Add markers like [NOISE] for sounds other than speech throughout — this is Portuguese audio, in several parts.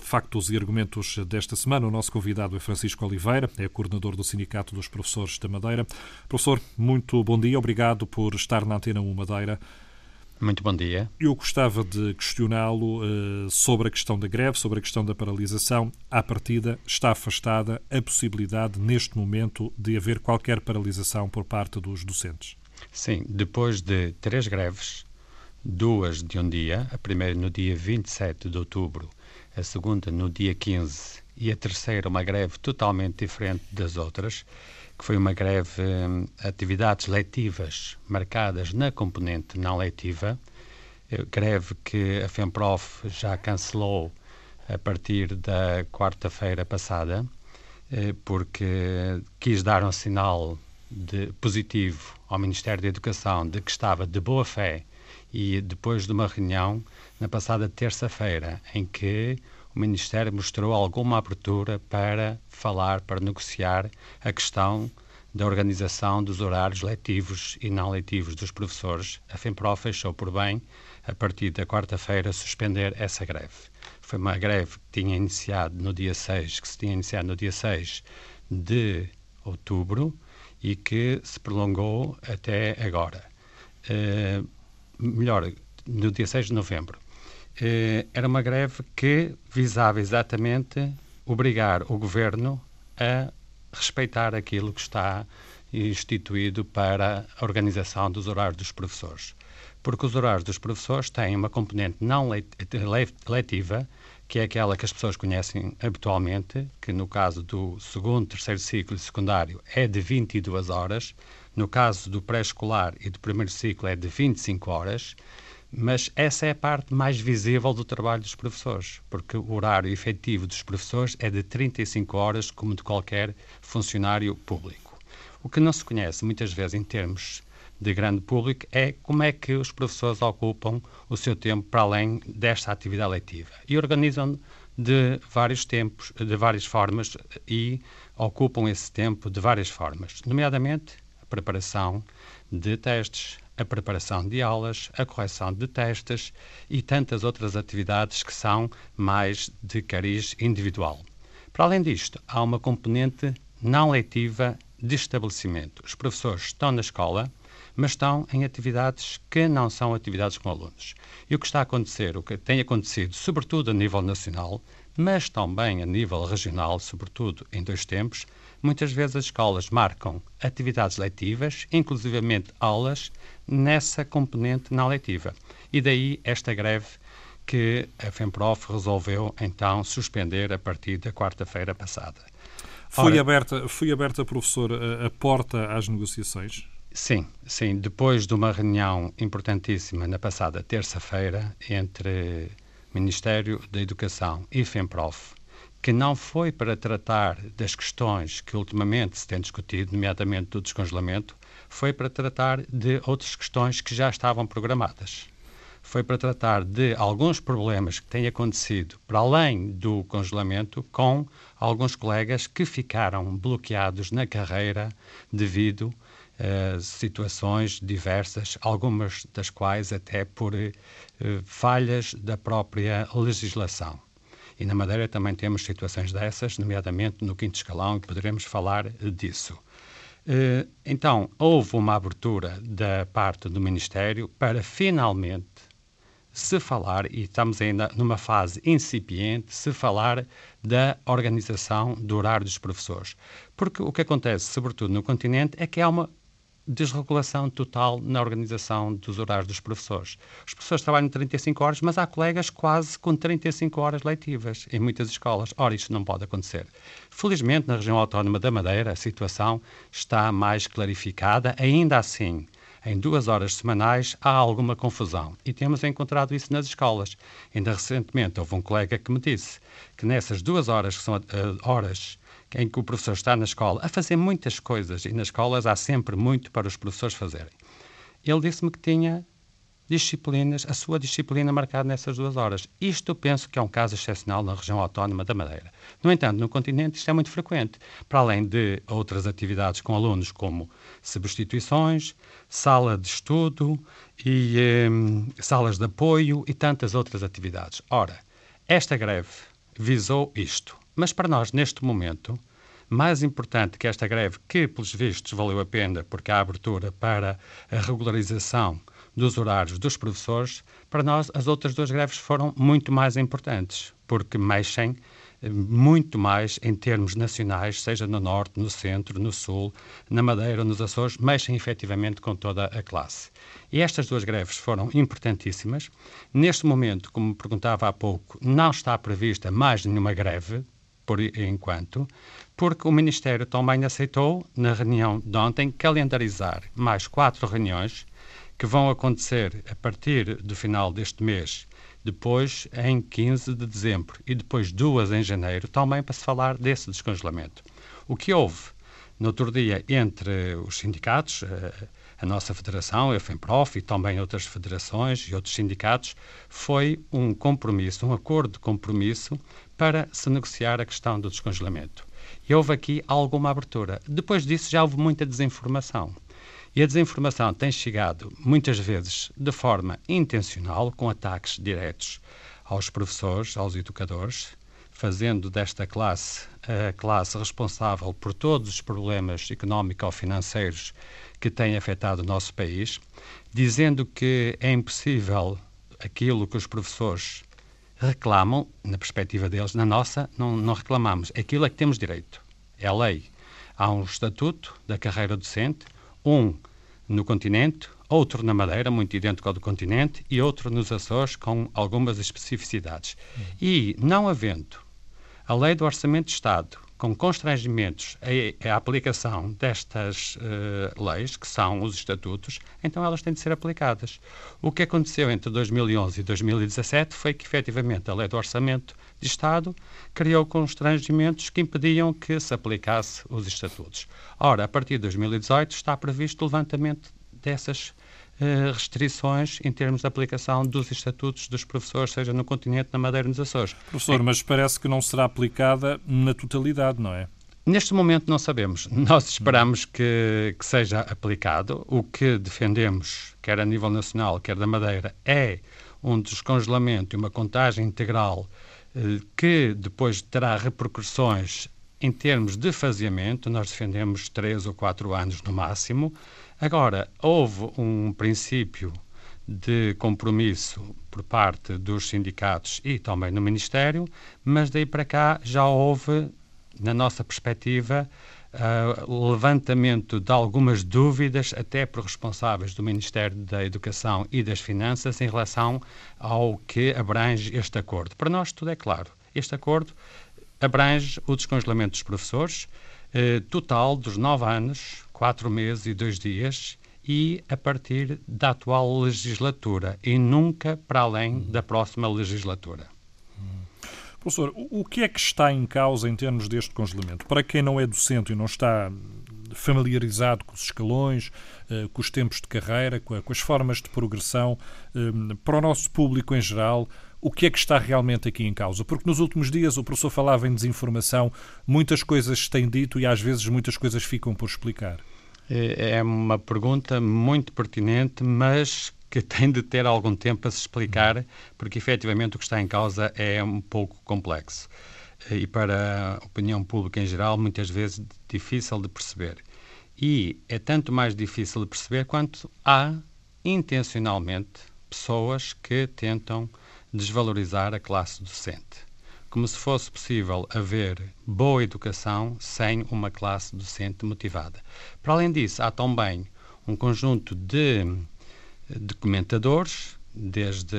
Factos e Argumentos desta semana. O nosso convidado é Francisco Oliveira, é coordenador do Sindicato dos Professores da Madeira. Professor, muito bom dia, obrigado por estar na Antena 1 Madeira. Muito bom dia. Eu gostava de questioná-lo uh, sobre a questão da greve, sobre a questão da paralisação. À partida, está afastada a possibilidade, neste momento, de haver qualquer paralisação por parte dos docentes? Sim, depois de três greves, duas de um dia, a primeira no dia 27 de outubro, a segunda no dia 15 e a terceira uma greve totalmente diferente das outras, que foi uma greve, hum, atividades letivas marcadas na componente não letiva, eh, greve que a FEMPROF já cancelou a partir da quarta-feira passada, eh, porque quis dar um sinal de positivo ao Ministério da Educação de que estava de boa fé e depois de uma reunião na passada terça-feira em que o Ministério mostrou alguma abertura para falar, para negociar a questão da organização dos horários letivos e não letivos dos professores. A FEMPRO fechou por bem, a partir da quarta-feira, suspender essa greve. Foi uma greve que tinha iniciado no dia 6, que se tinha iniciado no dia 6 de outubro e que se prolongou até agora. Uh, melhor, no dia 6 de novembro. Eh, era uma greve que visava exatamente obrigar o governo a respeitar aquilo que está instituído para a organização dos horários dos professores. Porque os horários dos professores têm uma componente não letiva, que é aquela que as pessoas conhecem habitualmente, que no caso do segundo, terceiro ciclo e secundário é de 22 horas, no caso do pré-escolar e do primeiro ciclo é de 25 horas, mas essa é a parte mais visível do trabalho dos professores, porque o horário efetivo dos professores é de 35 horas, como de qualquer funcionário público. O que não se conhece muitas vezes em termos de grande público é como é que os professores ocupam o seu tempo para além desta atividade letiva. E organizam de vários tempos, de várias formas e ocupam esse tempo de várias formas, nomeadamente a preparação de testes, a preparação de aulas, a correção de testes e tantas outras atividades que são mais de cariz individual. Para além disto, há uma componente não letiva de estabelecimento. Os professores estão na escola, mas estão em atividades que não são atividades com alunos. E o que está a acontecer, o que tem acontecido, sobretudo a nível nacional, mas também a nível regional, sobretudo em dois tempos, muitas vezes as escolas marcam atividades letivas, inclusivamente aulas, nessa componente não letiva. E daí esta greve que a FEMPROF resolveu então suspender a partir da quarta-feira passada. Foi, Ora, aberta, foi aberta, professor, a, a porta às negociações? Sim, sim. Depois de uma reunião importantíssima na passada terça-feira entre Ministério da Educação e FEMPROF, que não foi para tratar das questões que ultimamente se tem discutido, nomeadamente do descongelamento, foi para tratar de outras questões que já estavam programadas. Foi para tratar de alguns problemas que têm acontecido para além do congelamento com alguns colegas que ficaram bloqueados na carreira devido a situações diversas, algumas das quais até por uh, falhas da própria legislação. E na Madeira também temos situações dessas, nomeadamente no quinto escalão, e poderemos falar disso. Eh, então, houve uma abertura da parte do Ministério para finalmente se falar, e estamos ainda numa fase incipiente, se falar da organização do horário dos professores. Porque o que acontece, sobretudo no continente, é que há uma desregulação total na organização dos horários dos professores. Os professores trabalham 35 horas, mas há colegas quase com 35 horas letivas em muitas escolas. Ora, isto não pode acontecer. Felizmente, na região autónoma da Madeira, a situação está mais clarificada. Ainda assim, em duas horas semanais há alguma confusão e temos encontrado isso nas escolas. Ainda recentemente houve um colega que me disse que nessas duas horas, que são uh, horas em que o professor está na escola a fazer muitas coisas e nas escolas há sempre muito para os professores fazerem. ele disse-me que tinha disciplinas, a sua disciplina marcada nessas duas horas. Isto eu penso que é um caso excepcional na região autónoma da Madeira. No entanto, no continente isto é muito frequente, para além de outras atividades com alunos, como substituições, sala de estudo e eh, salas de apoio e tantas outras atividades. Ora, esta greve visou isto. Mas para nós, neste momento, mais importante que esta greve, que pelos vistos valeu a pena, porque há abertura para a regularização dos horários dos professores, para nós as outras duas greves foram muito mais importantes, porque mexem eh, muito mais em termos nacionais, seja no Norte, no Centro, no Sul, na Madeira, nos Açores, mexem efetivamente com toda a classe. E estas duas greves foram importantíssimas. Neste momento, como perguntava há pouco, não está prevista mais nenhuma greve, por enquanto, porque o Ministério também aceitou, na reunião de ontem, calendarizar mais quatro reuniões que vão acontecer a partir do final deste mês, depois em 15 de dezembro e depois duas em janeiro, também para se falar desse descongelamento. O que houve no outro dia entre os sindicatos, a, a nossa federação, a FEMPROF e também outras federações e outros sindicatos, foi um compromisso, um acordo de compromisso para se negociar a questão do descongelamento. E houve aqui alguma abertura. Depois disso já houve muita desinformação. E a desinformação tem chegado muitas vezes de forma intencional, com ataques diretos aos professores, aos educadores, fazendo desta classe a classe responsável por todos os problemas económico-financeiros que têm afetado o nosso país, dizendo que é impossível aquilo que os professores reclamam, na perspectiva deles, na nossa, não, não reclamamos. Aquilo é que temos direito. É a lei. Há um estatuto da carreira docente, um no continente, outro na Madeira, muito idêntico ao do continente, e outro nos Açores, com algumas especificidades. Uhum. E, não havendo a lei do Orçamento de Estado com constrangimentos a, a aplicação destas uh, leis, que são os estatutos, então elas têm de ser aplicadas. O que aconteceu entre 2011 e 2017 foi que, efetivamente, a lei do Orçamento de Estado criou constrangimentos que impediam que se aplicasse os estatutos. Ora, a partir de 2018 está previsto o levantamento dessas restrições em termos de aplicação dos estatutos dos professores, seja no continente, na Madeira e nos Açores. Professor, é... mas parece que não será aplicada na totalidade, não é? Neste momento não sabemos. Nós esperamos que, que, seja aplicado. O que defendemos, quer a nível nacional, quer da Madeira, é um descongelamento e uma contagem integral eh, que depois terá repercussões em termos de faseamento. Nós defendemos três ou quatro anos no máximo. Agora, houve um princípio de compromisso por parte dos sindicatos e também no Ministério, mas daí para cá já houve, na nossa perspectiva, uh, levantamento de algumas dúvidas, até por responsáveis do Ministério da Educação e das Finanças, em relação ao que abrange este acordo. Para nós, tudo é claro. Este acordo abrange o descongelamento dos professores, uh, total dos nove anos, quatro meses e dois dias, e a partir da atual legislatura e nunca para além da próxima legislatura. Professor, o que é que está em causa em termos deste congelamento? Para quem não é docente e não está familiarizado com os escalões, eh, com os tempos de carreira, com as formas de progressão, eh, para o nosso público em geral, o que é que está realmente aqui em causa? Porque nos últimos dias o professor falava em desinformação, muitas coisas se têm dito e às vezes muitas coisas ficam por explicar. É, é uma pergunta muito pertinente, mas que [LAUGHS] tem de ter algum tempo a se explicar, porque efetivamente o que está em causa é um pouco complexo. E para a opinião pública em geral, muitas vezes difícil de perceber. E é tanto mais difícil de perceber quanto há intencionalmente pessoas que tentam desvalorizar a classe docente. Como se fosse possível haver boa educação sem uma classe docente motivada. Para além disso, há também um conjunto de, comentadores, desde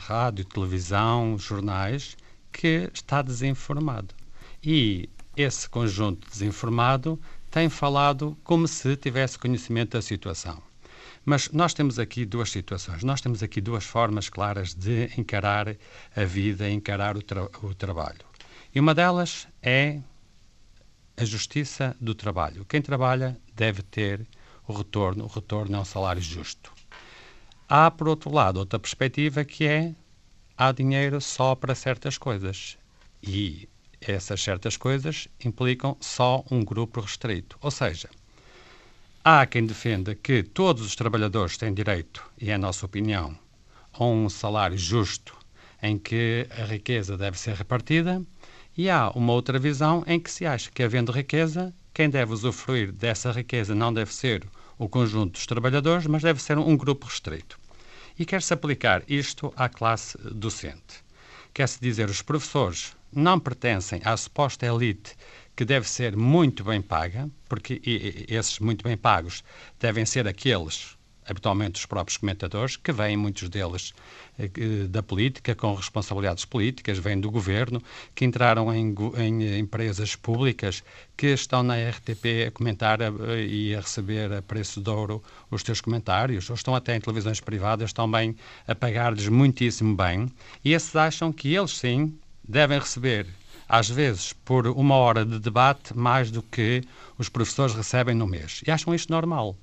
rádio, televisão, jornais, que está desinformado. E esse conjunto desinformado tem falado como se tivesse conhecimento da situação. Mas nós temos aqui duas situações, nós temos aqui duas formas claras de encarar a vida, encarar o, tra o trabalho. E uma delas é a justiça do trabalho. Quem trabalha deve ter o retorno, o retorno é um salário justo. Há, por outro lado, outra perspectiva que é há dinheiro só para certas coisas. E essas certas coisas implicam só um grupo restrito. Ou seja, há quem defenda que todos os trabalhadores têm direito, e é a nossa opinião, a um salário justo em que a riqueza deve ser repartida, e há uma outra visão em que se acha que, havendo riqueza, quem deve usufruir dessa riqueza não deve ser o conjunto dos trabalhadores, mas deve ser um grupo restrito. E quer-se aplicar isto à classe docente. Quer-se dizer, os professores não pertencem à suposta elite que deve ser muito bem paga, porque esses muito bem pagos devem ser aqueles habitualmente os próprios comentadores, que vêm, muitos deles, eh, da política, com responsabilidades políticas, vêm do governo, que entraram em, em empresas públicas, que estão na RTP a comentar a, e a receber a preço de ouro os teus comentários, ou estão até em televisões privadas também a pagar-lhes muitíssimo bem, e esses acham que eles sim devem receber às vezes, por uma hora de debate, mais do que os professores recebem no mês. E acham isto normal.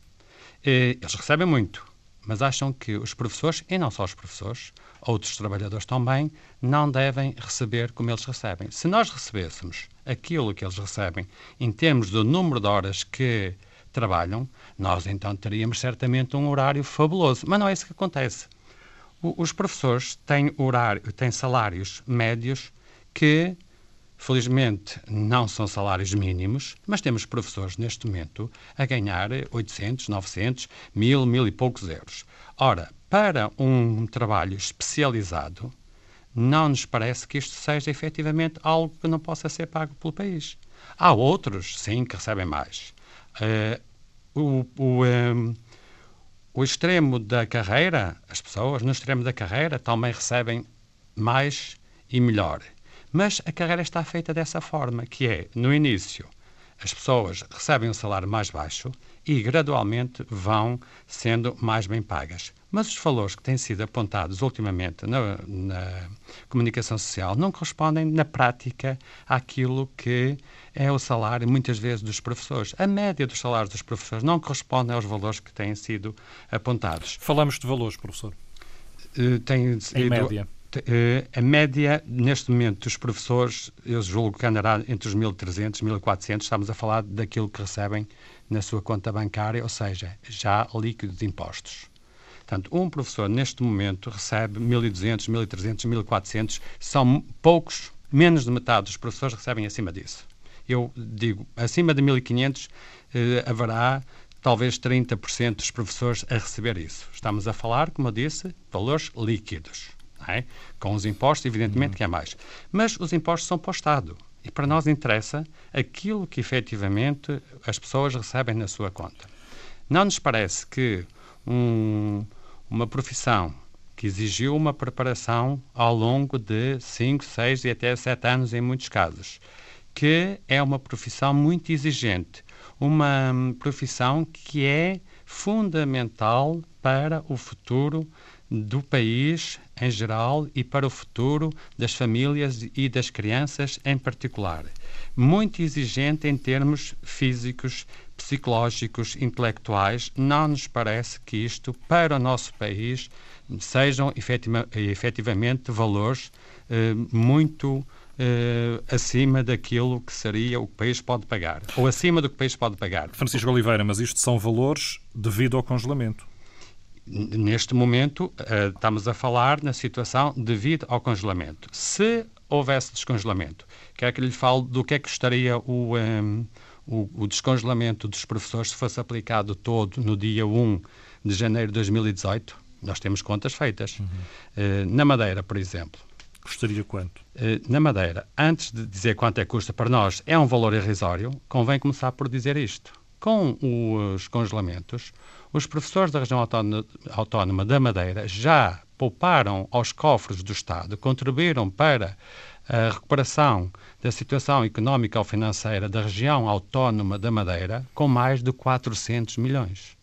Eles recebem muito, mas acham que os professores, e não só os professores, outros trabalhadores também, não devem receber como eles recebem. Se nós recebêssemos aquilo que eles recebem em termos do número de horas que trabalham, nós então teríamos certamente um horário fabuloso. Mas não é isso que acontece. os professores têm, horário, têm salários médios que Felizmente, não são salários mínimos, mas temos professores neste momento a ganhar 800, 900, 1000, mil e poucos euros. Ora, para um trabalho especializado, não nos parece que isto seja efetivamente algo que não possa ser pago pelo país. Há outros, sim, que recebem mais. Uh, o, o, um, ehm, o extremo da carreira, as pessoas no extremo da carreira também recebem mais e melhor. Mas a carreira está feita dessa forma, que é, no início, as pessoas recebem um salário mais baixo e gradualmente vão sendo mais bem pagas. Mas os valores que têm sido apontados ultimamente na, na, comunicação social não correspondem, na prática, àquilo que é o salário, muitas vezes, dos professores. A média dos salários dos professores não corresponde aos valores que têm sido apontados. Falamos de valores, professor. Uh, tem em média. Uh, a média, neste momento, dos professores, eu julgo que andará entre os 1.300 e 1.400. Estamos a falar daquilo que recebem na sua conta bancária, ou seja, já líquido de impostos. Portanto, um professor, neste momento, recebe 1.200, 1.300, 1.400. São poucos, menos de metade dos professores recebem acima disso. Eu digo, acima de 1.500 uh, eh, haverá talvez 30% dos professores a receber isso. Estamos a falar, como eu disse, valores líquidos. É? Com os impostos, evidentemente, uhum. que é mais. Mas os impostos são para o Estado. E para nós interessa aquilo que efetivamente as pessoas recebem na sua conta. Não nos parece que um, uma profissão que exigiu uma preparação ao longo de 5, 6 e até 7 anos, em muitos casos, que é uma profissão muito exigente, uma profissão que é fundamental para o futuro do país em geral e para o futuro das famílias e das crianças em particular. Muito exigente em termos físicos, psicológicos, intelectuais. Não nos parece que isto, para o nosso país, sejam efetiva, efetivamente valores eh, muito eh, acima daquilo que seria o que o país pode pagar, ou acima do que o país pode pagar. Francisco Oliveira, mas isto são valores devido ao congelamento. Neste momento, uh, estamos a falar na situação devido ao congelamento. Se houvesse descongelamento, quer que lhe fale do que é que estaria o, um, ehm, o, o, descongelamento dos professores se fosse aplicado todo no dia 1 de janeiro de 2018? Nós temos contas feitas. Uhum. Uh, na Madeira, por exemplo. Custaria quanto? Uh, na Madeira, antes de dizer quanto é que custa para nós, é um valor irrisório, convém começar por dizer isto. Com os congelamentos, os professores da região autónoma da Madeira já pouparam aos cofres do Estado, contribuíram para a recuperação da situação económica ou financeira da região autónoma da Madeira com mais de 400 milhões.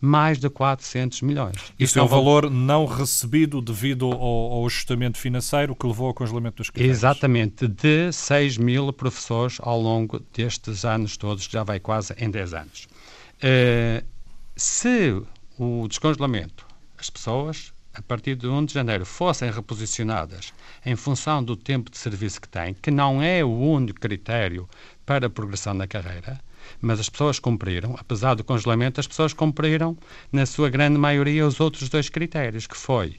Mais de 400 milhões. Isso é um valor não recebido devido ao, ao, ajustamento financeiro que levou ao congelamento dos créditos. Exatamente, de 6 mil professores ao longo destes anos todos, que já vai quase em 10 anos. Uh, se o descongelamento as pessoas, a partir de 1 de janeiro, fossem reposicionadas em função do tempo de serviço que têm, que não é o único critério para a progressão na carreira, mas as pessoas cumpriram, apesar do congelamento, as pessoas cumpriram, na sua grande maioria, os outros dois critérios, que foi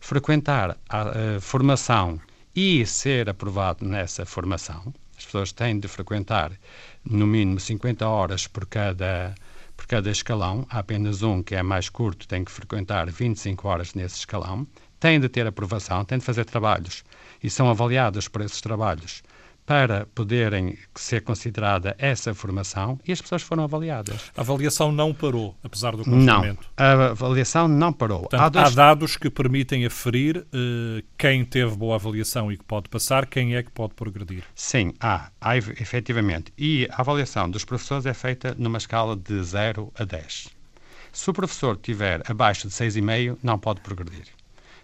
frequentar a, a formação e ser aprovado nessa formação. As pessoas têm de frequentar no mínimo 50 horas por cada, cada escalão. Há apenas um que é mais curto, tem que frequentar 25 horas nesse escalão. Têm de ter aprovação, têm de fazer trabalhos e são avaliados por esses trabalhos para poderem ser considerada essa formação e as pessoas foram avaliadas. A avaliação não parou, apesar do confinamento? Não, a avaliação não parou. Portanto, há, dois... há, dados que permitem aferir uh, quem teve boa avaliação e que pode passar, quem é que pode progredir. Sim, há, há efetivamente. E a avaliação dos professores é feita numa escala de 0 a 10. Se o professor tiver abaixo de 6,5, não pode progredir.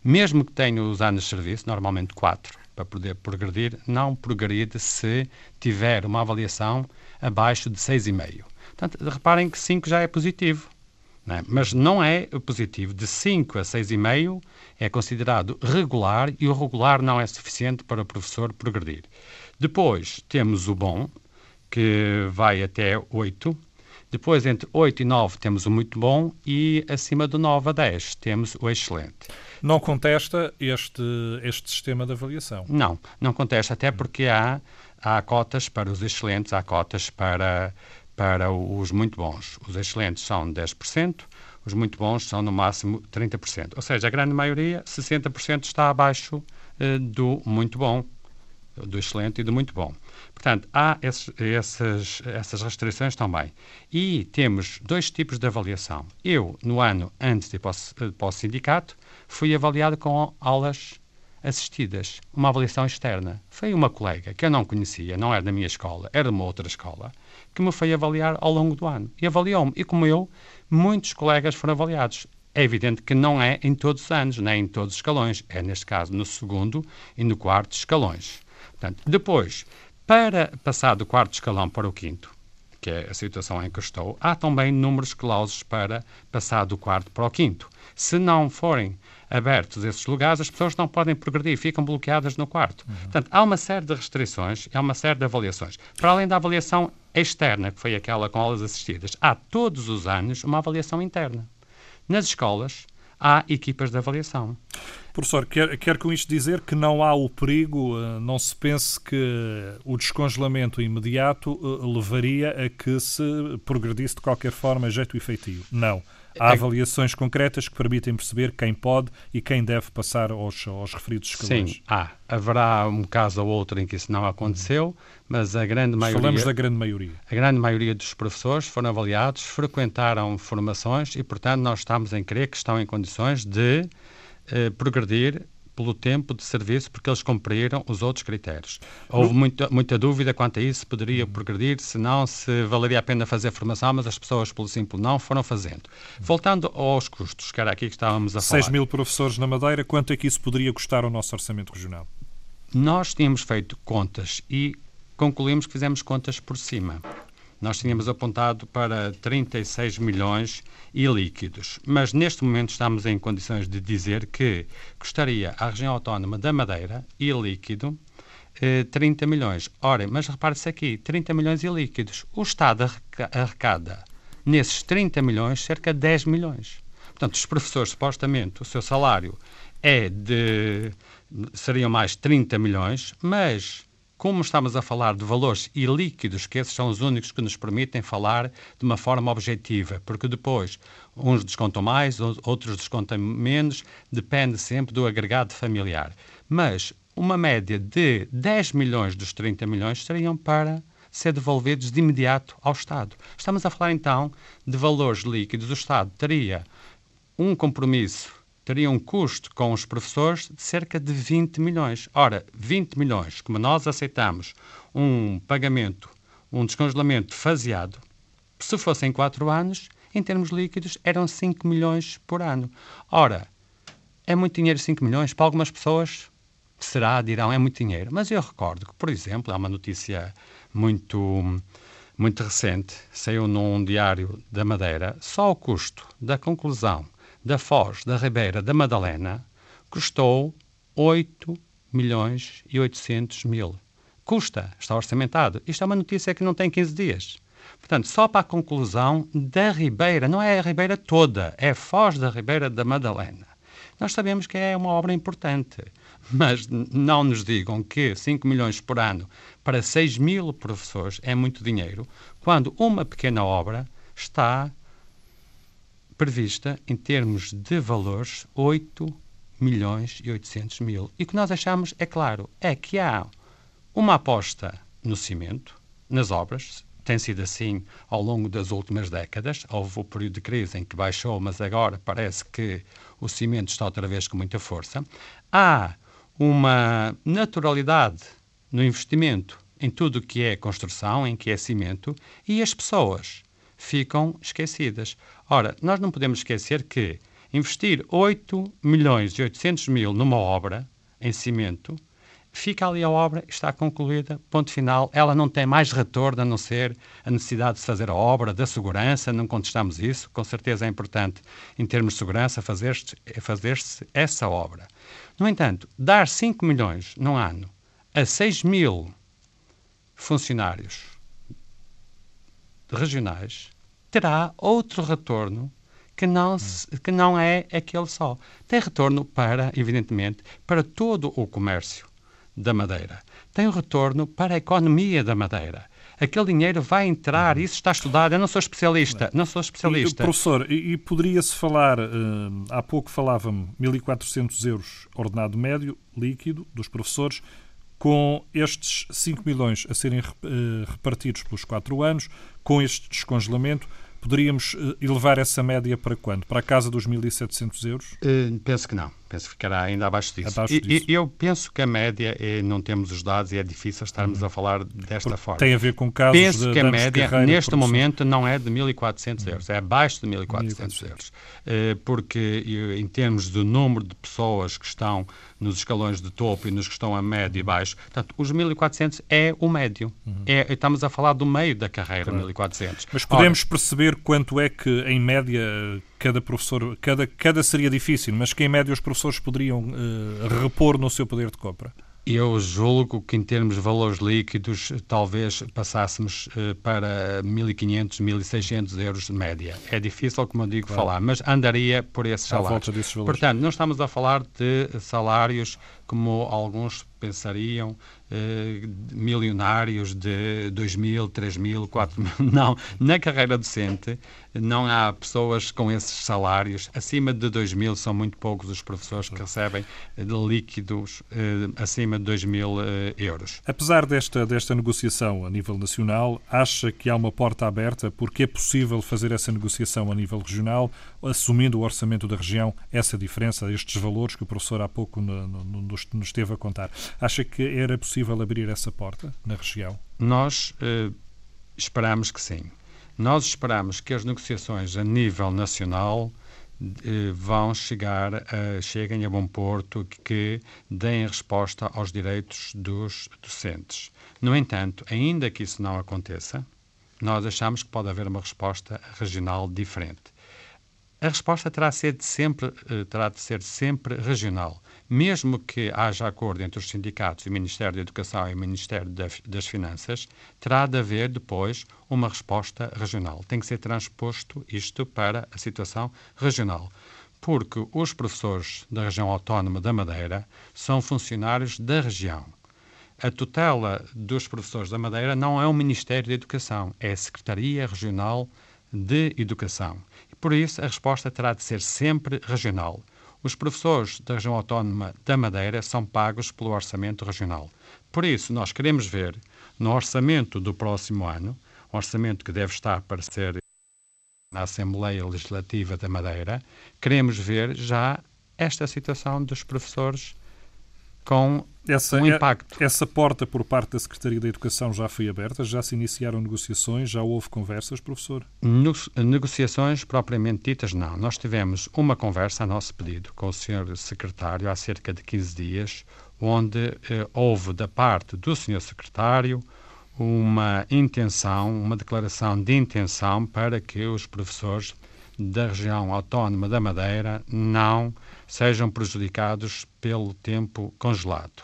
Mesmo que tenha os anos de serviço, normalmente 4, para poder progredir, não progride se tiver uma avaliação abaixo de 6,5. Portanto, reparem que 5 já é positivo. Não é? Mas não é positivo. De 5 a 6,5 é considerado regular e o regular não é suficiente para o professor progredir. Depois temos o bom, que vai até 8. Depois, entre 8 e 9, temos o muito bom e acima do 9 a 10 temos o excelente. Não contesta este, este sistema de avaliação? Não, não contesta, até porque há, há cotas para os excelentes, há cotas para, para os muito bons. Os excelentes são 10%, os muito bons são no máximo 30%. Ou seja, a grande maioria, 60%, está abaixo eh, do muito bom, do excelente e do muito bom. Portanto, há esses, esses, essas restrições também. E temos dois tipos de avaliação. Eu, no ano antes de ir para o, para o sindicato, fui avaliado com aulas assistidas, uma avaliação externa. Foi uma colega que eu não conhecia, não era da minha escola, era de uma outra escola, que me foi avaliar ao longo do ano. E avaliou-me. E como eu, muitos colegas foram avaliados. É evidente que não é em todos os anos, nem em todos os escalões. É, neste caso, no segundo e no quarto escalões. Portanto, depois, para passar do quarto escalão para o quinto, que é a situação em que estou, há também números clausos para passar do quarto para o quinto. Se não forem abertos esses lugares, as pessoas não podem progredir, ficam bloqueadas no quarto. Uhum. Portanto, há uma série de restrições, há uma série de avaliações. Para além da avaliação externa, que foi aquela com aulas assistidas, há todos os anos uma avaliação interna. Nas escolas, há equipas de avaliação. Professor, quer, quer com isto dizer que não há o perigo, eh, não se pense que o descongelamento imediato eh, levaria a que se progredisse de qualquer forma jeito efetivo. Não. Há avaliações concretas que permitem perceber quem pode e quem deve passar aos, aos referidos escalões. Sim, há. Haverá um caso ou outro em que isso não aconteceu, mas a grande maioria... Falamos da grande maioria. A grande maioria dos professores foram avaliados, frequentaram formações e, portanto, nós estamos em crer que estão em condições de eh, progredir pelo tempo de serviço, porque eles cumpriram os outros critérios. Houve muita, muita dúvida quanto a isso, poderia progredir, se não, se valeria a pena fazer formação, mas as pessoas, pelo simples não, foram fazendo. Voltando aos custos, que era aqui que estávamos a falar. 6 mil professores na Madeira, quanto é que isso poderia custar ao nosso orçamento regional? Nós tínhamos feito contas e concluímos que fizemos contas por cima nós tínhamos apontado para 36 milhões e líquidos. Mas neste momento estamos em condições de dizer que custaria à região autónoma da Madeira e líquido eh, 30 milhões. Ora, mas repare-se aqui, 30 milhões e líquidos. O Estado arrecada nesses 30 milhões cerca de 10 milhões. Portanto, os professores, supostamente, o seu salário é de. seriam mais 30 milhões, mas como estamos a falar de valores ilíquidos, que esses são os únicos que nos permitem falar de uma forma objetiva, porque depois uns descontam mais, outros descontam menos, depende sempre do agregado familiar. Mas uma média de 10 milhões dos 30 milhões seriam para ser devolvidos de imediato ao Estado. Estamos a falar então de valores líquidos. O Estado teria um compromisso teria um custo com os professores de cerca de 20 milhões. Ora, 20 milhões, como nós aceitamos um pagamento, um descongelamento faseado, se fossem 4 anos, em termos líquidos, eram 5 milhões por ano. Ora, é muito dinheiro 5 milhões? Para algumas pessoas será, dirão, é muito dinheiro. Mas eu recordo que, por exemplo, há uma notícia muito, muito recente, saiu num diário da Madeira, só o custo da conclusão da Foz da Ribeira da Madalena custou 8 milhões e 800 mil. Custa, está orçamentado. Isto é uma notícia que não tem 15 dias. Portanto, só para a conclusão da Ribeira, não é a Ribeira toda, é Foz da Ribeira da Madalena. Nós sabemos que é uma obra importante, mas não nos digam que 5 milhões por ano para 6 mil professores é muito dinheiro, quando uma pequena obra está prevista, em termos de valores, 8 milhões e 800 mil. E o que nós achamos, é claro, é que há uma aposta no cimento, nas obras, tem sido assim ao longo das últimas décadas. Houve o período de crise em que baixou, mas agora parece que o cimento está outra vez com muita força. Há uma naturalidade no investimento em tudo o que é construção, em que é cimento, e as pessoas ficam esquecidas. Ora, nós não podemos esquecer que investir 8 milhões e 800 mil numa obra em cimento, fica ali a obra, está concluída, ponto final. Ela não tem mais retorno a não ser a necessidade de se fazer a obra, da segurança, não contestamos isso. Com certeza é importante, em termos de segurança, fazer-se fazer essa obra. No entanto, dar 5 milhões num ano a 6 mil funcionários regionais terá outro retorno que não, se, que não é aquele só. Tem retorno para, evidentemente, para todo o comércio da Madeira. Tem um retorno para a economia da Madeira. Aquele dinheiro vai entrar, isso está estudado. Eu não sou especialista, não sou especialista. E, professor, e, e poderia-se falar, uh, há pouco falava-me 1.400 euros ordenado médio, líquido, dos professores, com estes 5 milhões a serem uh, repartidos pelos 4 anos, com este descongelamento, Poderíamos eh, elevar essa média para quando? Para a casa dos 1.700 euros? Uh, penso que não. Penso que ficará ainda abaixo disso. Abaixo disso. E, eu penso que a média, é, não temos os dados e é difícil estarmos hum. a falar desta Porque forma. Tem a ver com casos penso de que a média, neste momento, não é de 1.400 hum. euros, é abaixo de 1.400 euros. Uh, porque, em termos do número de pessoas que estão nos escalões de topo e nos que estão a médio e baixo. Portanto, os 1.400 é o médio. Uhum. É, estamos a falar do meio da carreira, claro. 1.400. Mas podemos Ora, perceber quanto é que, em média, cada professor, cada, cada seria difícil, mas que, em média, os professores poderiam uh, repor no seu poder de compra? Eu julgo que, em termos de valores líquidos, talvez passássemos uh, para 1.500, 1.600 euros de média. É difícil, como eu digo, claro. falar, mas andaria por esses salários. Portanto, não estamos a falar de salários como alguns pensariam, milionários de 2 mil, 3 mil, 4 mil. [LAUGHS] Não, na carreira docente não há pessoas com esses salários. Acima de 2 mil são muito poucos os professores que recebem líquidos eh, acima de 2 mil eh, euros. Apesar desta, desta negociação a nível nacional, acha que há uma porta aberta porque é possível fazer essa negociação a nível regional, assumindo o orçamento da região, essa diferença, estes valores que o professor há pouco nos, nos esteve a contar. Acha que era possível abrir essa porta na região? Nós eh, esperamos que sim. Nós esperamos que as negociações a nível nacional eh, vão chegar a, cheguem a bom porto, que deem resposta aos direitos dos docentes. No entanto, ainda que isso não aconteça, nós achamos que pode haver uma resposta regional diferente. A resposta terá de sempre, eh, terá de ser sempre regional mesmo que haja acordo entre os sindicatos, o Ministério da Educação e o Ministério das Finanças, terá de haver depois uma resposta regional. Tem que ser transposto isto para a situação regional. Porque os professores da região autónoma da Madeira são funcionários da região. A tutela dos professores da Madeira não é o Ministério da Educação, é a Secretaria Regional de Educação. Por isso a resposta terá de ser sempre regional. Os professores da região autónoma da Madeira são pagos pelo orçamento regional. Por isso, nós queremos ver no orçamento do próximo ano, um orçamento que deve estar para ser na Assembleia Legislativa da Madeira, queremos ver já esta situação dos professores com essa, um impacto. Essa porta por parte da Secretaria da Educação já foi aberta? Já se iniciaram negociações? Já houve conversas, professor? Nos, negociações propriamente ditas, não. Nós tivemos uma conversa a nosso pedido com o Sr. Secretário há cerca de 15 dias, onde eh, houve da parte do Sr. Secretário uma intenção, uma declaração de intenção para que os professores da região autónoma da Madeira não sejam prejudicados pelo tempo congelado.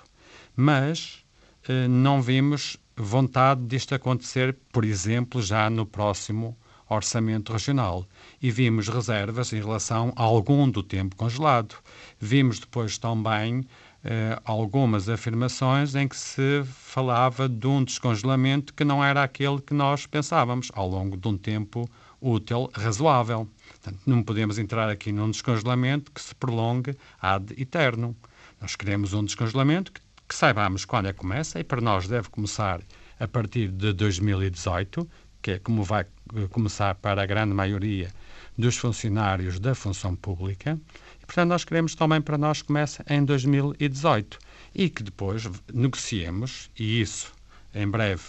Mas eh, não vimos vontade disto acontecer, por exemplo, já no próximo orçamento regional. E vimos reservas em relação a algum do tempo congelado. Vimos depois também eh, algumas afirmações em que se falava de um descongelamento que não era aquele que nós pensávamos ao longo de um tempo útil razoável. Portanto, não podemos entrar aqui num descongelamento que se prolongue ad eterno. Nós queremos um descongelamento que, que saibamos quando é que começa e para nós deve começar a partir de 2018, que é como vai eh, começar para a grande maioria dos funcionários da função pública, e, portanto, nós queremos também para nós que comece em 2018 e que depois negociemos, e isso em breve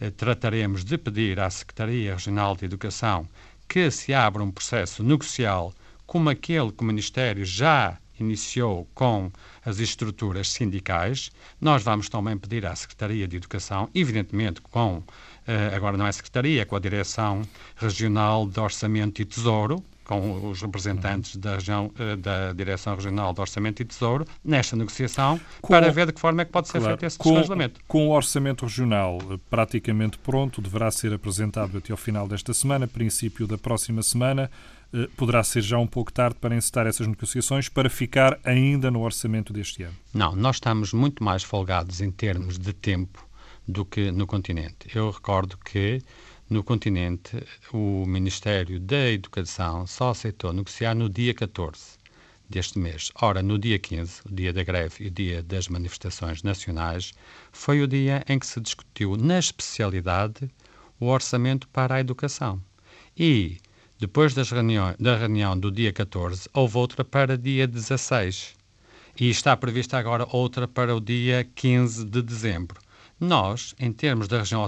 eh, trataremos de pedir à Secretaria Regional de Educação que se abra um processo negocial como aquele que o Ministério já iniciou com as estruturas sindicais. Nós vamos também pedir à Secretaria de Educação, evidentemente com, eh, agora não é Secretaria, é com a Direção Regional de Orçamento e Tesouro, com os representantes da, região, eh, da Direção Regional de Orçamento e Tesouro nesta negociação com, para ver de que forma é que pode ser claro, feito esse descongelamento. Com o Orçamento Regional eh, praticamente pronto, deverá ser apresentado até ao final desta semana, princípio da próxima semana. Eh, poderá ser já um pouco tarde para encetar essas negociações para ficar ainda no orçamento deste ano? Não, nós estamos muito mais folgados em termos de tempo do que no continente. Eu recordo que no continente, o Ministério da Educação só aceitou negociar no dia 14 deste mês. Ora, no dia 15, o dia da greve e o dia das manifestações nacionais, foi o dia em que se discutiu, na especialidade, o orçamento para a educação. E, depois reuniões, da reunião do dia 14, houve outra para dia 16. E está prevista agora outra para o dia 15 de dezembro. Nós, em termos da região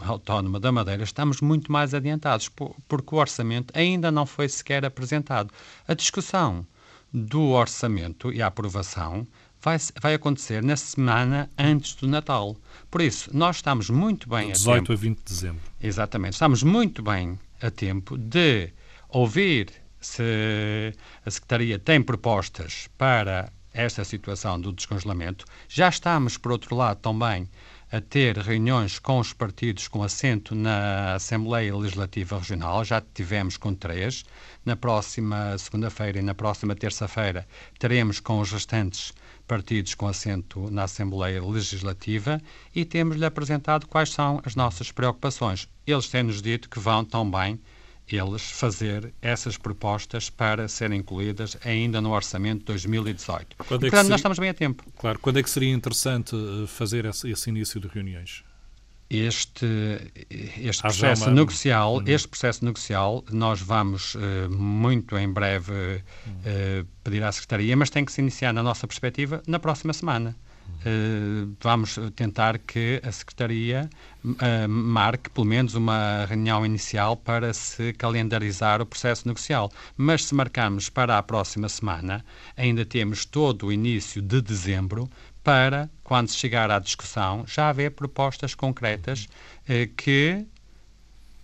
autónoma da Madeira, estamos muito mais adiantados, porque o orçamento ainda não foi sequer apresentado. A discussão do orçamento e a aprovação vai, vai acontecer na semana antes do Natal. Por isso, nós estamos muito bem 18 a tempo. 18 a 20 de dezembro. Exatamente. Estamos muito bem a tempo de ouvir se a Secretaria tem propostas para esta situação do descongelamento. Já estamos, por outro lado, também a ter reuniões com os partidos com assento na Assembleia Legislativa Regional. Já tivemos com três. Na próxima segunda-feira e na próxima terça-feira teremos com os restantes partidos com assento na Assembleia Legislativa e temos-lhe apresentado quais são as nossas preocupações. Eles têm-nos dito que vão também eles fazer essas propostas para serem incluídas ainda no orçamento de 2018. Quando e, é portanto, seria, nós estamos bem a tempo. Claro. Quando é que seria interessante eh, fazer esse, esse início de reuniões? Este, este processo uma... negocial, hum. este processo negocial, nós vamos uh, muito em breve uh, pedir à Secretaria, mas tem que se iniciar, na nossa perspectiva, na próxima semana. Uh, vamos tentar que a Secretaria uh, marque pelo menos uma reunião inicial para se calendarizar o processo negocial. Mas se marcarmos para a próxima semana, ainda temos todo o início de dezembro para, quando se chegar à discussão, já haver propostas concretas uh, que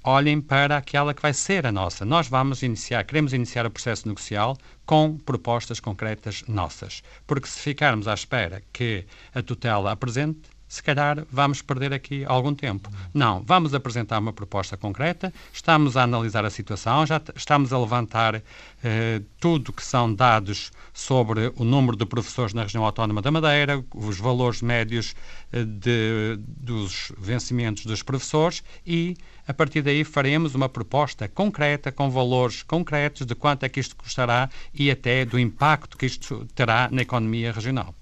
olhem para aquela que vai ser a nossa. Nós vamos iniciar, queremos iniciar o processo negocial com propostas concretas nossas. Porque se ficarmos à espera que a tutela apresente, se calhar vamos perder aqui algum tempo. Não, vamos apresentar uma proposta concreta, estamos a analisar a situação, já estamos a levantar eh, tudo que são dados sobre o número de professores na região autónoma da Madeira, os valores médios eh, de, dos vencimentos dos professores e, a partir daí, faremos uma proposta concreta, com valores concretos de quanto é que isto custará e até do impacto que isto terá na economia regional.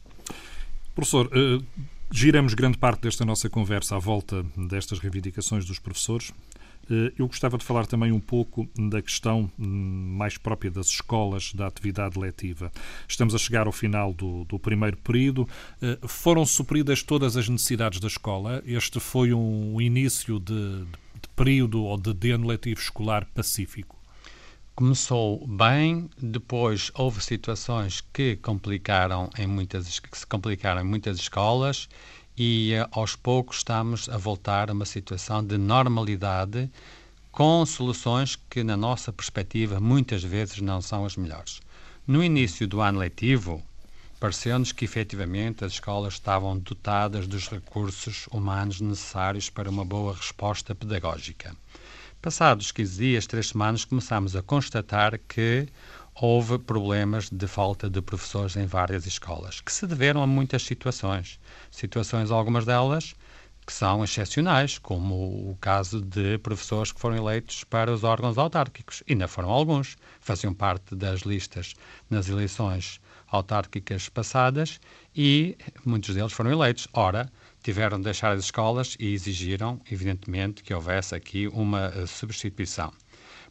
Professor, uh Giramos grande parte desta nossa conversa à volta destas reivindicações dos professores. Eh, eu gostava de falar também um pouco da questão hum, mais própria das escolas, da atividade letiva. Estamos a chegar ao final do, do primeiro período. Eh, foram supridas todas as necessidades da escola? Este foi um início de, de período ou de, ano letivo escolar pacífico? Começou bem, depois houve situações que complicaram em muitas que se complicaram em muitas escolas e eh, aos poucos estamos a voltar a uma situação de normalidade com soluções que, na nossa perspectiva, muitas vezes não são as melhores. No início do ano letivo, pareceu-nos que efetivamente as escolas estavam dotadas dos recursos humanos necessários para uma boa resposta pedagógica. Passados 15 dias, três semanas, começámos a constatar que houve problemas de falta de professores em várias escolas, que se deveram a muitas situações. Situações, algumas delas, que são excepcionais, como o caso de professores que foram eleitos para os órgãos autárquicos. Não foram alguns. Faziam parte das listas nas eleições autárquicas passadas e muitos deles foram eleitos. Ora, tiveram de deixar as escolas e exigiram, evidentemente, que houvesse aqui uma eh, substituição.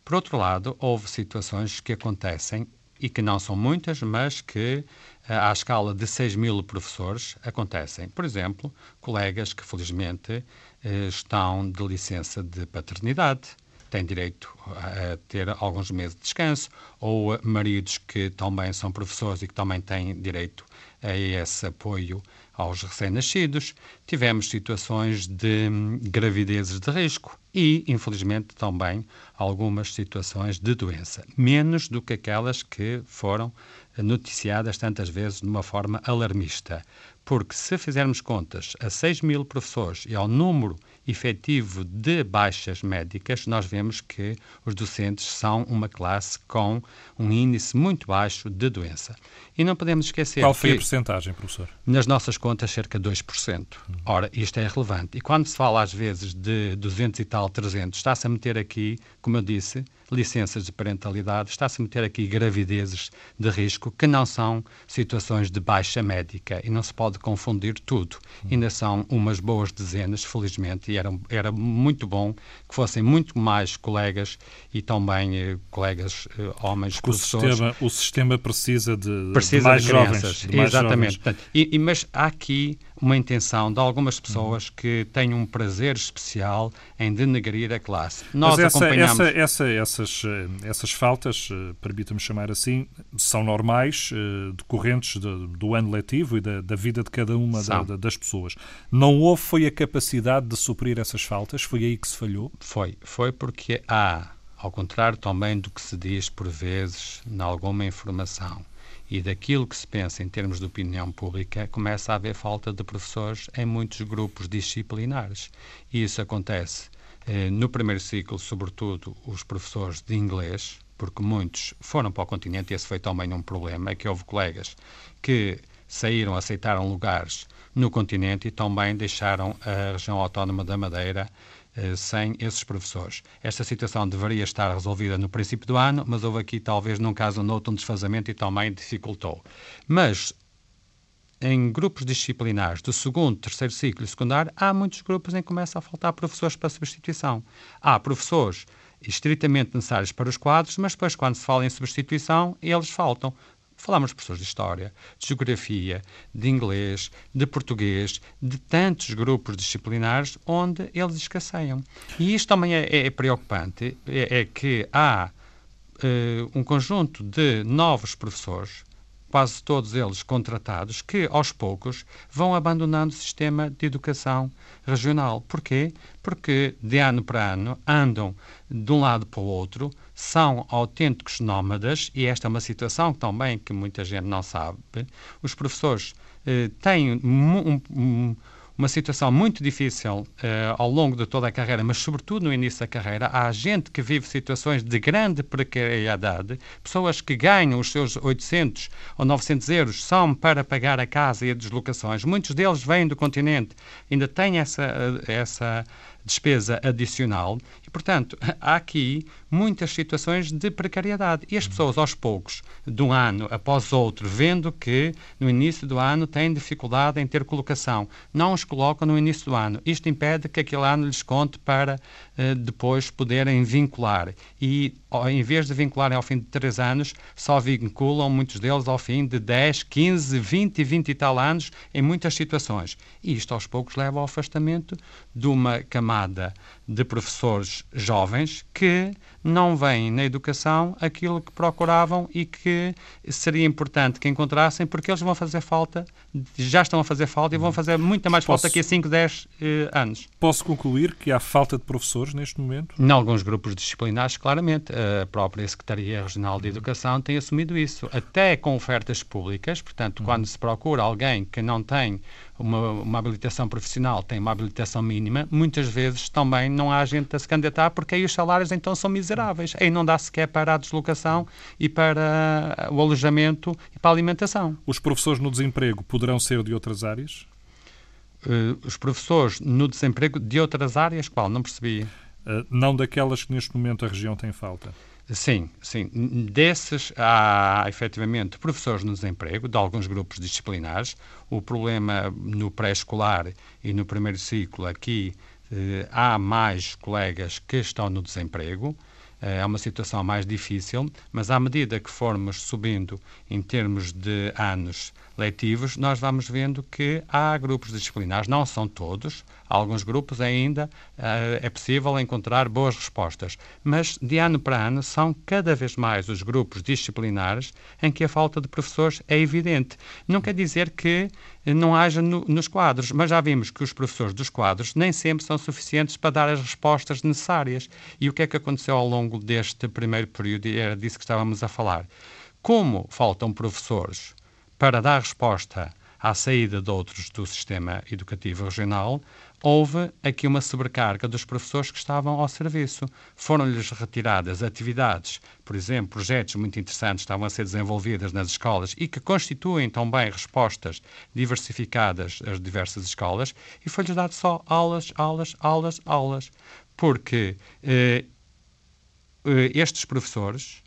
Por outro lado, houve situações que acontecem e que não são muitas, mas que eh, à escala de 6 mil professores acontecem. Por exemplo, colegas que felizmente eh, estão de licença de paternidade, têm direito a ter alguns meses de descanso, ou maridos que também são professores e que também têm direito a esse apoio aos recém-nascidos. Tivemos situações de hum, gravidezes de risco e, infelizmente, também algumas situações de doença, menos do que aquelas que foram noticiadas tantas vezes de uma forma alarmista. Porque se fizermos contas a 6 mil professores e ao número efetivo de baixas médicas, nós vemos que os docentes são uma classe com um índice muito baixo de doença. E não podemos esquecer Qual foi a porcentagem, professor? Nas nossas contas, cerca de 2%. Ora, isto é relevante. E quando se fala às vezes de 200 e tal, 300, está-se a meter aqui, como eu disse, licenças de parentalidade, está-se a meter aqui gravidezes de risco que não são situações de baixa médica e não se pode confundir tudo. Ainda são umas boas dezenas, felizmente, e era, era muito bom que fossem muito mais colegas e também eh, colegas eh, homens Porque professores. O sistema, o sistema precisa de, precisa de mais de crianças, jovens. De mais Exatamente. Jovens. E, e, mas há aqui uma intenção de algumas pessoas que têm um prazer especial em denegrir a classe. Nós Mas essa, acompanhamos... essa, essa, essas, eh, essas faltas, eh, permita-me chamar assim, são normais, eh, decorrentes de, do ano letivo e da, da, vida de cada uma da, das pessoas. Não houve foi a capacidade de suprir essas faltas? Foi aí que se falhou? Foi. Foi porque há, ao contrário também do que se diz por vezes em alguma informação, e daquilo que se pensa em termos de opinião pública, começa a haver falta de professores em muitos grupos disciplinares. E isso acontece eh, no primeiro ciclo, sobretudo os professores de inglês, porque muitos foram para o continente, e esse foi também um problema, é que houve colegas que saíram, aceitaram lugares no continente e também deixaram a região autónoma da Madeira sem esses professores. Esta situação deveria estar resolvida no princípio do ano, mas houve aqui, talvez, num caso ou noutro, um desfazamento e também dificultou. Mas em grupos disciplinares do segundo, terceiro ciclo e secundário, há muitos grupos em que começa a faltar professores para substituição. Há professores estritamente necessários para os quadros, mas depois, quando se fala em substituição, eles faltam. Falamos de professores de História, de Geografia, de Inglês, de Português, de tantos grupos disciplinares onde eles escasseiam. E isto também é, é preocupante, é, é, que há uh, um conjunto de novos professores quase todos eles contratados, que aos poucos vão abandonando o sistema de educação regional. Porquê? Porque de ano para ano andam de um lado para o outro, são autênticos nómadas, e esta é uma situação também que muita gente não sabe. Os professores eh, têm um, um uma situação muito difícil uh, ao longo de toda a carreira, mas sobretudo no início da carreira, há gente que vive situações de grande precariedade, pessoas que ganham os seus 800 ou 900 euros são para pagar a casa e as deslocações. Muitos deles vêm do continente, ainda têm essa, eh, essa despesa adicional portanto, há aqui muitas situações de precariedade. E as pessoas, aos poucos, de um ano após outro, vendo que no início do ano têm dificuldade em ter colocação, não os colocam no início do ano. Isto impede que aquele ano lhes conte para uh, depois poderem vincular. E, em vez de vincularem ao fim de três anos, só vinculam muitos deles ao fim de 10, 15, 20 e 20 e tal anos em muitas situações. E isto, aos poucos, leva ao afastamento de uma camada de professores jovens que não veem na educação aquilo que procuravam e que seria importante que encontrassem, porque eles vão fazer falta, já estão a fazer falta e vão fazer muita mais posso, falta daqui a 5, 10 eh, anos. Posso concluir que há falta de professores neste momento? Em alguns grupos disciplinares, claramente. A própria Secretaria Regional de Educação tem assumido isso. Até com ofertas públicas, portanto, uhum. quando se procura alguém que não tem uma, uma, habilitação profissional, tem uma habilitação mínima, muitas vezes também não há gente a se candidatar porque aí os salários então são miseráveis. Aí não dá sequer para a deslocação e para o alojamento e para a alimentação. Os professores no desemprego poderão ser de outras áreas? uh, os professores no desemprego de outras áreas, qual? Não percebi. Uh, não daquelas que neste momento a região tem falta. Sim, sim. Desses há efetivamente professores no desemprego, de alguns grupos disciplinares. O problema no pré-escolar e no primeiro ciclo aqui eh, há mais colegas que estão no desemprego. É uma situação mais difícil, mas à medida que formos subindo em termos de anos letivos, nós vamos vendo que há grupos disciplinares, não são todos, alguns grupos ainda uh, é possível encontrar boas respostas, mas de ano para ano são cada vez mais os grupos disciplinares em que a falta de professores é evidente. Não quer dizer que não haja no, nos quadros, mas já vimos que os professores dos quadros nem sempre são suficientes para dar as respostas necessárias. E o que é que aconteceu ao longo deste primeiro período? E era disso que estávamos a falar. Como faltam professores para dar resposta à saída de outros do sistema educativo regional, houve aqui uma sobrecarga dos professores que estavam ao serviço. Foram-lhes retiradas atividades, por exemplo, projetos muito interessantes estavam a ser desenvolvidos nas escolas e que constituem também respostas diversificadas às diversas escolas, e foi-lhes dado só aulas, aulas, aulas, aulas. Porque eh, eh, estes professores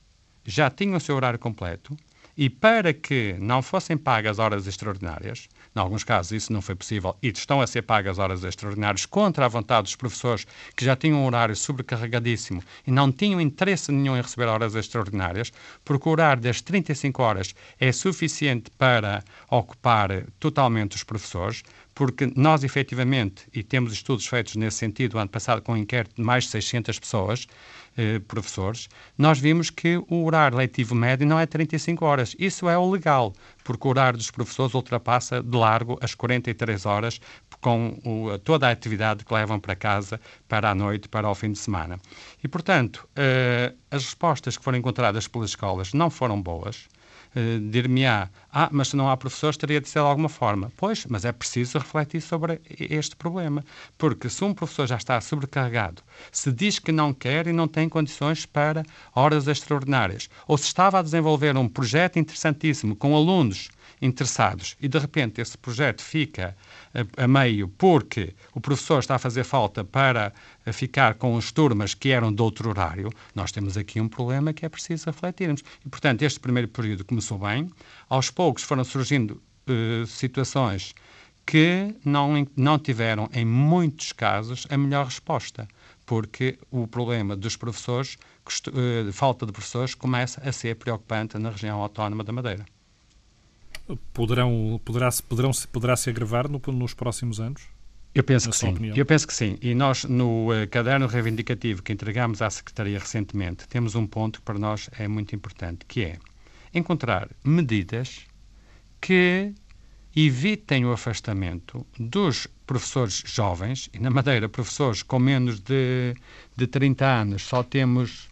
já tinham o seu horário completo, e para que não fossem pagas horas extraordinárias, em alguns casos isso não foi possível e estão a ser pagas horas extraordinárias contra a vontade dos professores que já tinham um horário sobrecarregadíssimo e não tinham interesse nenhum em receber horas extraordinárias, porque o horário das 35 horas é suficiente para ocupar totalmente os professores, porque nós efetivamente, e temos estudos feitos nesse sentido, ano passado com um inquérito de mais de 600 pessoas, eh, professores, nós vimos que o horário letivo médio não é 35 horas. Isso é o legal, porque o horário dos professores ultrapassa de largo as 43 horas com o, toda a atividade que levam para casa para a noite, para o fim de semana. E, portanto, eh, as respostas que foram encontradas pelas escolas não foram boas uh, dir-me-á, ah, mas se não há professores, teria de ser de alguma forma. Pois, mas é preciso refletir sobre este problema, porque se um professor já está sobrecarregado, se diz que não quer e não tem condições para horas extraordinárias, ou se estava a desenvolver um projeto interessantíssimo com alunos interessados. E de repente esse projeto fica a, a, meio porque o professor está a fazer falta para ficar com as turmas que eram de outro horário, nós temos aqui um problema que é preciso refletirmos. E, portanto, este primeiro período começou bem, aos poucos foram surgindo uh, situações que não, não tiveram, em muitos casos, a melhor resposta, porque o problema dos professores, uh, falta de professores, começa a ser preocupante na região autónoma da Madeira poderão, poderá, poderão, poderá se agravar no, nos próximos anos? Eu penso que sim. Opinião? Eu penso que sim. E nós, no uh, caderno reivindicativo que entregamos à Secretaria recentemente, temos um ponto que para nós é muito importante, que é encontrar medidas que evitem o afastamento dos professores jovens, e na Madeira, professores com menos de, de 30 anos, só temos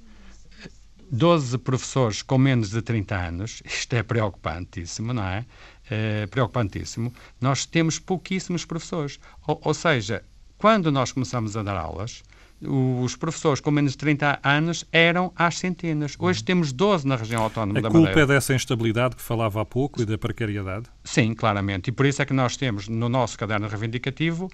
12 professores com menos de 30 anos, isto é preocupantíssimo, não é? é preocupantíssimo. Nós temos pouquíssimos professores. Ou, ou seja, quando nós começamos a dar aulas, os professores com menos de 30 anos eram às centenas. Hoje temos 12 na região autónoma a da Madeira. A culpa é dessa instabilidade que falava há pouco e da precariedade? Sim, claramente. E por isso é que nós temos no nosso caderno reivindicativo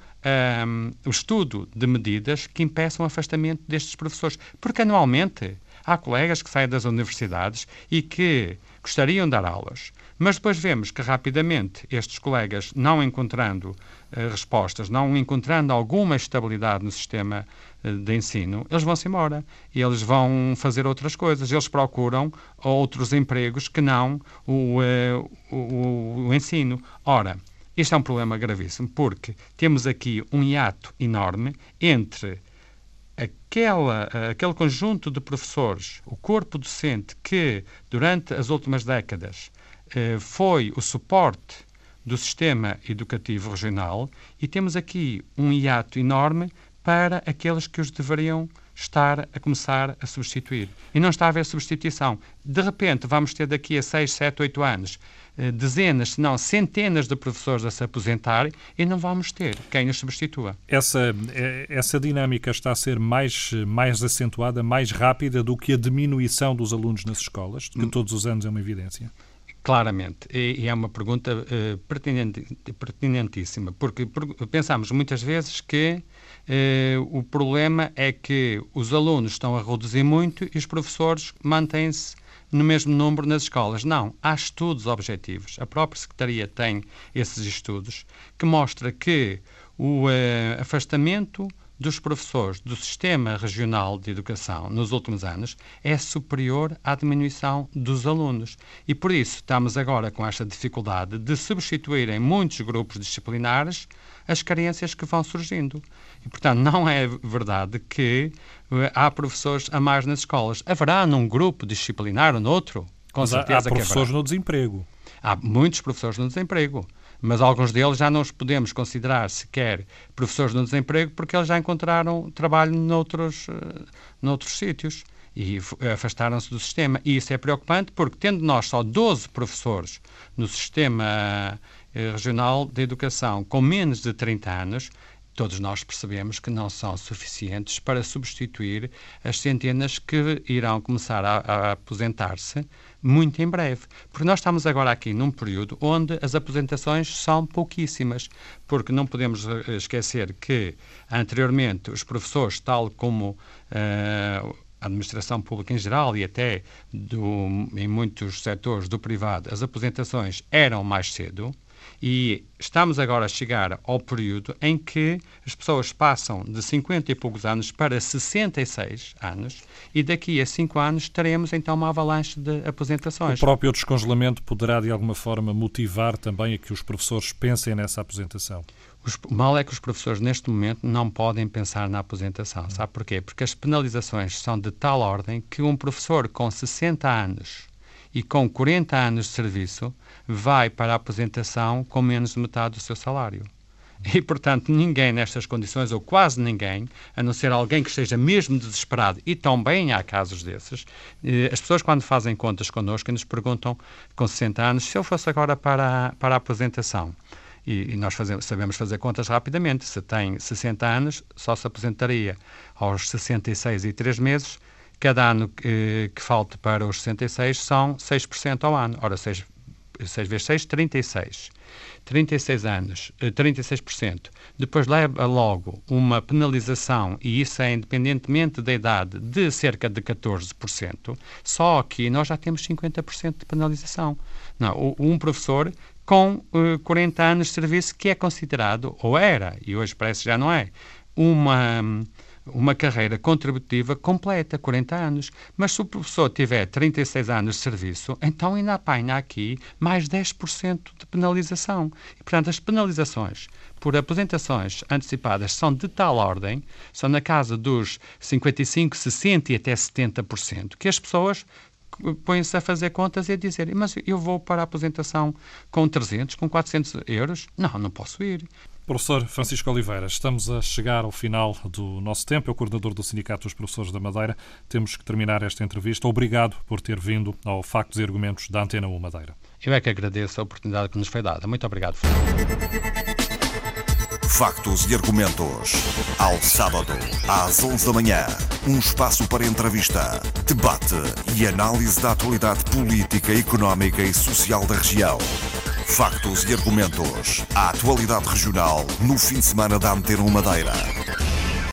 um, o estudo de medidas que impeçam o afastamento destes professores. Porque anualmente Há colegas que saem das universidades e que gostariam de dar aulas, mas depois vemos que rapidamente estes colegas, não encontrando uh, respostas, não encontrando alguma estabilidade no sistema uh, de ensino, eles vão-se embora e eles vão fazer outras coisas. Eles procuram outros empregos que não o, uh, o, o ensino. Ora, isto é um problema gravíssimo porque temos aqui um hiato enorme entre aquela, aquele conjunto de professores, o corpo docente que, durante as últimas décadas, eh, foi o suporte do sistema educativo regional, e temos aqui um hiato enorme para aqueles que os deveriam estar a começar a substituir. E não está a haver substituição. De repente, vamos ter daqui a 6, 7, 8 anos eh, dezenas, se não centenas de professores a se aposentarem e não vamos ter quem os substitua. Essa, eh, essa dinâmica está a ser mais, mais acentuada, mais rápida do que a diminuição dos alunos nas escolas, que hum. todos os anos é uma evidência? Claramente, e, é uma pergunta uh, pertinente, pertinentíssima, porque pensamos muitas vezes que o problema é que os alunos estão a reduzir muito e os professores mantêm-se no mesmo número nas escolas. Não, há estudos objetivos. A própria Secretaria tem esses estudos que mostra que o uh, afastamento dos professores do Sistema Regional de Educação nos últimos anos é superior à diminuição dos alunos. E por isso estamos agora com esta dificuldade de substituir em muitos grupos disciplinares as carências que vão surgindo. E, portanto, não é verdade que uh, há professores a mais nas escolas. Haverá num grupo disciplinar ou noutro? Com Mas certeza há, há professores no desemprego. Há muitos professores no desemprego mas alguns deles já não os podemos considerar sequer professores no desemprego porque eles já encontraram trabalho noutros, uh, noutros sítios e afastaram-se do sistema. E isso é preocupante porque, tendo nós só 12 professores no sistema regional de educação com menos de 30 anos, todos nós percebemos que não são suficientes para substituir as centenas que irão começar a, a aposentar-se muito em breve. Porque nós estamos agora aqui num período onde as aposentações são pouquíssimas, porque não podemos eh, esquecer que anteriormente os professores, tal como uh, a administração pública em geral e até do, em muitos setores do privado, as aposentações eram mais cedo e estamos agora a chegar ao período em que as pessoas passam de 50 e poucos anos para 66 anos e daqui a 5 anos teremos então uma avalanche de aposentações. O próprio descongelamento poderá de alguma forma motivar também a que os professores pensem nessa aposentação? o mal é que os professores neste momento não podem pensar na aposentação. Sabe porquê? Porque as penalizações são de tal ordem que um professor com 60 anos e com 40 anos de serviço vai para a aposentação com menos de metade do seu salário. E, portanto, ninguém nestas condições, ou quase ninguém, a não ser alguém que esteja mesmo desesperado, e também há casos desses, eh, as pessoas, quando fazem contas connosco, nos perguntam, com 60 anos, se eu fosse agora para a, para a aposentação. E, e nós fazemos, sabemos fazer contas rapidamente. Se tem 60 anos, só se aposentaria aos 66 e 3 meses, Cada ano que, que falte para os 66 são 6% ao ano. Ora, 6, 6 vezes 6, 36. 36 anos, 36%. Eh, Depois leva logo uma penalização, e isso é independentemente da idade, de cerca de 14%. Só que nós já temos 50% de penalização. Não, um professor com uh, eh, 40 anos de serviço que é considerado, ou era, e hoje parece que já não é, uma uma carreira contributiva completa, 40 anos. Mas se o professor tiver 36 anos de serviço, então ainda apanha aqui mais 10% de penalização. E, portanto, as penalizações por aposentações antecipadas são de tal ordem, são na casa dos 55, 60 e até 70%, que as pessoas põem-se a fazer contas e a dizer mas eu vou para a aposentação com 300, com 400 euros? Não, não posso ir. Professor Francisco Oliveira, estamos a chegar ao final do nosso tempo. É o coordenador do Sindicato dos Professores da Madeira. Temos que terminar esta entrevista. Obrigado por ter vindo ao Factos e Argumentos da Antena 1 Madeira. Eu é que agradeço a oportunidade que nos foi dada. Muito obrigado. Factos e Argumentos. Ao sábado, às 11 da manhã. Um espaço para entrevista, debate e análise da atualidade política, económica e social da região. Factos e argumentos. A atualidade regional no fim de semana da Antena Madeira.